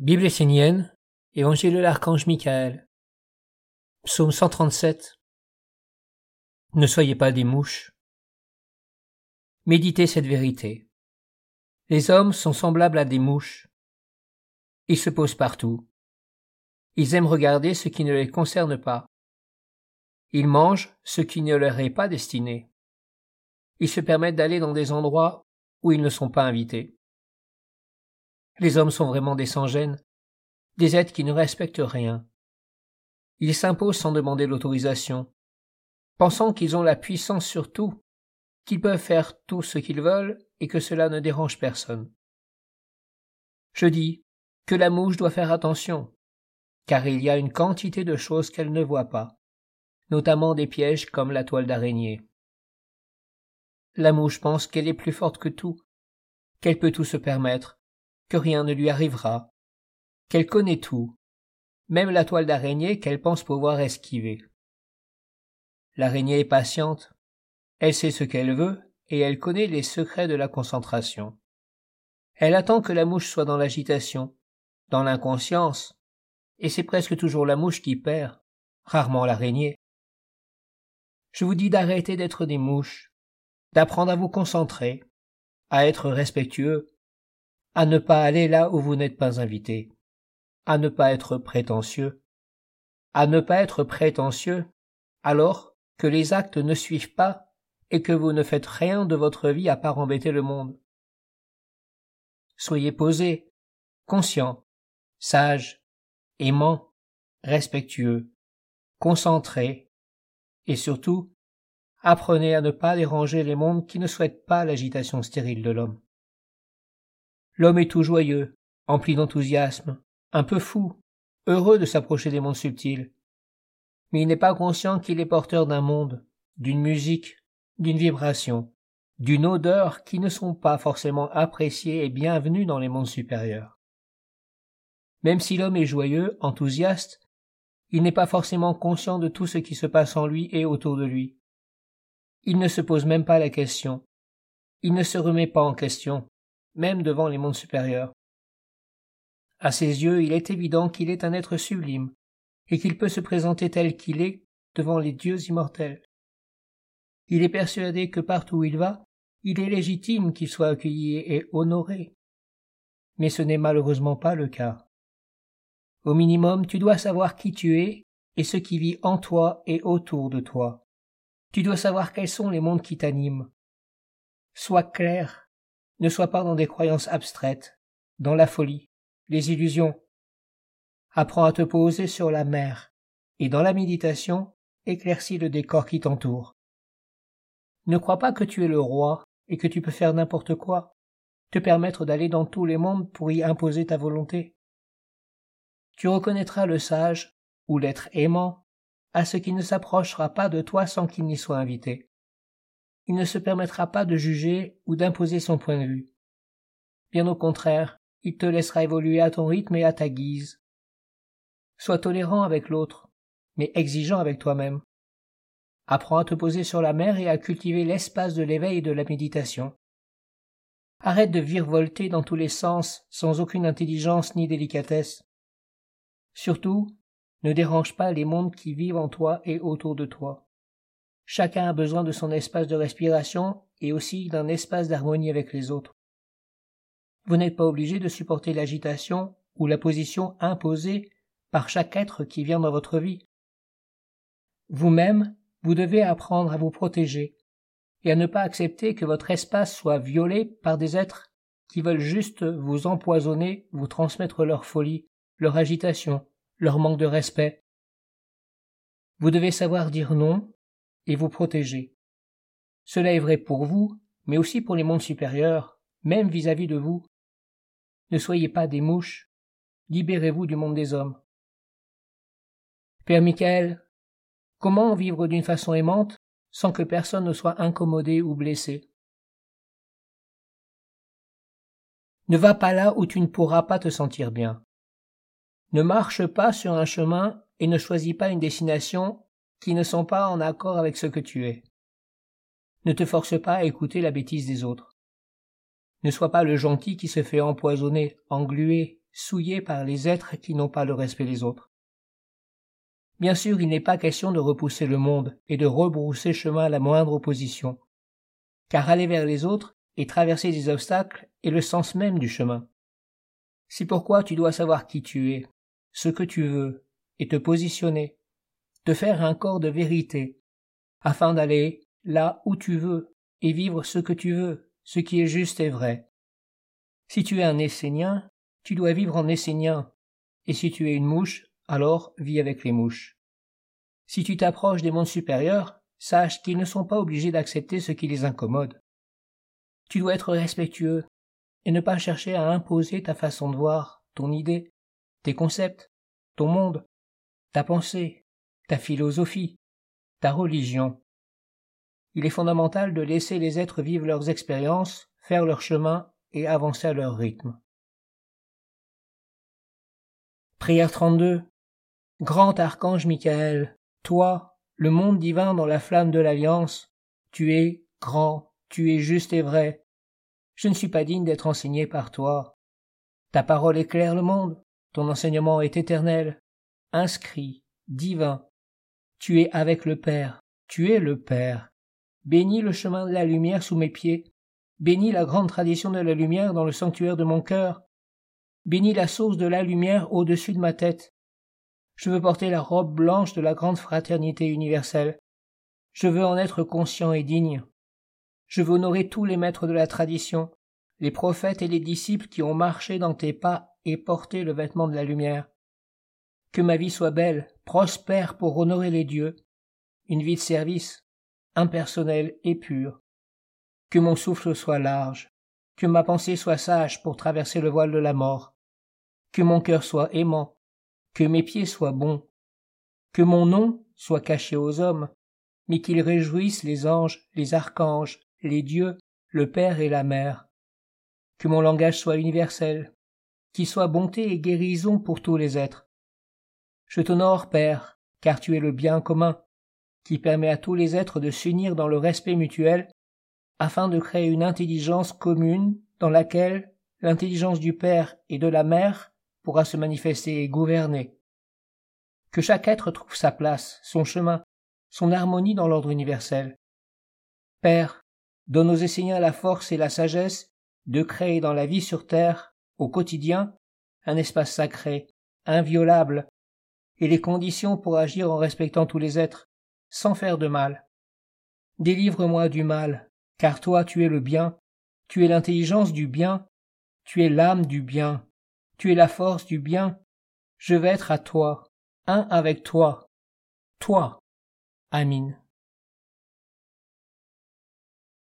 Bible essénienne, Évangile de l'archange Michael. Psaume 137. Ne soyez pas des mouches. Méditez cette vérité. Les hommes sont semblables à des mouches. Ils se posent partout. Ils aiment regarder ce qui ne les concerne pas. Ils mangent ce qui ne leur est pas destiné. Ils se permettent d'aller dans des endroits où ils ne sont pas invités. Les hommes sont vraiment des sans-gêne, des êtres qui ne respectent rien. Ils s'imposent sans demander l'autorisation, pensant qu'ils ont la puissance sur tout, qu'ils peuvent faire tout ce qu'ils veulent et que cela ne dérange personne. Je dis que la mouche doit faire attention, car il y a une quantité de choses qu'elle ne voit pas, notamment des pièges comme la toile d'araignée. La mouche pense qu'elle est plus forte que tout, qu'elle peut tout se permettre, que rien ne lui arrivera, qu'elle connaît tout, même la toile d'araignée qu'elle pense pouvoir esquiver. L'araignée est patiente, elle sait ce qu'elle veut, et elle connaît les secrets de la concentration. Elle attend que la mouche soit dans l'agitation, dans l'inconscience, et c'est presque toujours la mouche qui perd, rarement l'araignée. Je vous dis d'arrêter d'être des mouches, d'apprendre à vous concentrer, à être respectueux, à ne pas aller là où vous n'êtes pas invité, à ne pas être prétentieux, à ne pas être prétentieux, alors que les actes ne suivent pas et que vous ne faites rien de votre vie à part embêter le monde. Soyez posé, conscient, sage, aimant, respectueux, concentré, et surtout, apprenez à ne pas déranger les mondes qui ne souhaitent pas l'agitation stérile de l'homme. L'homme est tout joyeux, empli d'enthousiasme, un peu fou, heureux de s'approcher des mondes subtils. Mais il n'est pas conscient qu'il est porteur d'un monde, d'une musique, d'une vibration, d'une odeur qui ne sont pas forcément appréciées et bienvenues dans les mondes supérieurs. Même si l'homme est joyeux, enthousiaste, il n'est pas forcément conscient de tout ce qui se passe en lui et autour de lui. Il ne se pose même pas la question. Il ne se remet pas en question, même devant les mondes supérieurs. À ses yeux, il est évident qu'il est un être sublime, et qu'il peut se présenter tel qu'il est devant les dieux immortels. Il est persuadé que partout où il va, il est légitime qu'il soit accueilli et honoré. Mais ce n'est malheureusement pas le cas. Au minimum, tu dois savoir qui tu es et ce qui vit en toi et autour de toi. Tu dois savoir quels sont les mondes qui t'animent. Sois clair, ne sois pas dans des croyances abstraites, dans la folie, les illusions. Apprends à te poser sur la mer, et dans la méditation, éclaircis le décor qui t'entoure. Ne crois pas que tu es le roi et que tu peux faire n'importe quoi, te permettre d'aller dans tous les mondes pour y imposer ta volonté. Tu reconnaîtras le sage, ou l'être aimant, à ce qui ne s'approchera pas de toi sans qu'il n'y soit invité il ne se permettra pas de juger ou d'imposer son point de vue. Bien au contraire, il te laissera évoluer à ton rythme et à ta guise. Sois tolérant avec l'autre, mais exigeant avec toi-même. Apprends à te poser sur la mer et à cultiver l'espace de l'éveil et de la méditation. Arrête de virevolter dans tous les sens sans aucune intelligence ni délicatesse. Surtout, ne dérange pas les mondes qui vivent en toi et autour de toi. Chacun a besoin de son espace de respiration et aussi d'un espace d'harmonie avec les autres. Vous n'êtes pas obligé de supporter l'agitation ou la position imposée par chaque être qui vient dans votre vie. Vous-même, vous devez apprendre à vous protéger et à ne pas accepter que votre espace soit violé par des êtres qui veulent juste vous empoisonner, vous transmettre leur folie, leur agitation, leur manque de respect. Vous devez savoir dire non et vous protéger. Cela est vrai pour vous, mais aussi pour les mondes supérieurs, même vis-à-vis de vous. Ne soyez pas des mouches, libérez-vous du monde des hommes. Père Michael, comment vivre d'une façon aimante sans que personne ne soit incommodé ou blessé? Ne va pas là où tu ne pourras pas te sentir bien. Ne marche pas sur un chemin et ne choisis pas une destination qui ne sont pas en accord avec ce que tu es. Ne te force pas à écouter la bêtise des autres. Ne sois pas le gentil qui se fait empoisonner, engluer, souillée par les êtres qui n'ont pas le respect des autres. Bien sûr, il n'est pas question de repousser le monde et de rebrousser chemin à la moindre opposition, car aller vers les autres et traverser des obstacles est le sens même du chemin. C'est pourquoi tu dois savoir qui tu es, ce que tu veux, et te positionner, faire un corps de vérité, afin d'aller là où tu veux et vivre ce que tu veux, ce qui est juste et vrai. Si tu es un Essénien, tu dois vivre en Essénien, et si tu es une mouche, alors vis avec les mouches. Si tu t'approches des mondes supérieurs, sache qu'ils ne sont pas obligés d'accepter ce qui les incommode. Tu dois être respectueux et ne pas chercher à imposer ta façon de voir, ton idée, tes concepts, ton monde, ta pensée, ta philosophie, ta religion. Il est fondamental de laisser les êtres vivre leurs expériences, faire leur chemin et avancer à leur rythme. Prière 32 Grand archange Michael, toi, le monde divin dans la flamme de l'alliance, tu es grand, tu es juste et vrai. Je ne suis pas digne d'être enseigné par toi. Ta parole éclaire le monde, ton enseignement est éternel, inscrit, divin. Tu es avec le Père, tu es le Père. Bénis le chemin de la lumière sous mes pieds, bénis la grande tradition de la lumière dans le sanctuaire de mon cœur, bénis la source de la lumière au-dessus de ma tête, je veux porter la robe blanche de la grande fraternité universelle. Je veux en être conscient et digne. Je veux honorer tous les maîtres de la tradition, les prophètes et les disciples qui ont marché dans tes pas et porté le vêtement de la lumière. Que ma vie soit belle, prospère pour honorer les dieux, une vie de service, impersonnelle et pure. Que mon souffle soit large, que ma pensée soit sage pour traverser le voile de la mort, que mon cœur soit aimant, que mes pieds soient bons, que mon nom soit caché aux hommes, mais qu'ils réjouissent les anges, les archanges, les dieux, le Père et la Mère. Que mon langage soit universel, qui soit bonté et guérison pour tous les êtres. Je t'honore, Père, car tu es le bien commun, qui permet à tous les êtres de s'unir dans le respect mutuel, afin de créer une intelligence commune dans laquelle l'intelligence du Père et de la Mère pourra se manifester et gouverner. Que chaque être trouve sa place, son chemin, son harmonie dans l'ordre universel. Père, donne aux Esséniens la force et la sagesse de créer dans la vie sur terre, au quotidien, un espace sacré, inviolable, et les conditions pour agir en respectant tous les êtres, sans faire de mal. Délivre-moi du mal, car toi tu es le bien, tu es l'intelligence du bien, tu es l'âme du bien, tu es la force du bien, je vais être à toi, un avec toi, toi. Amin.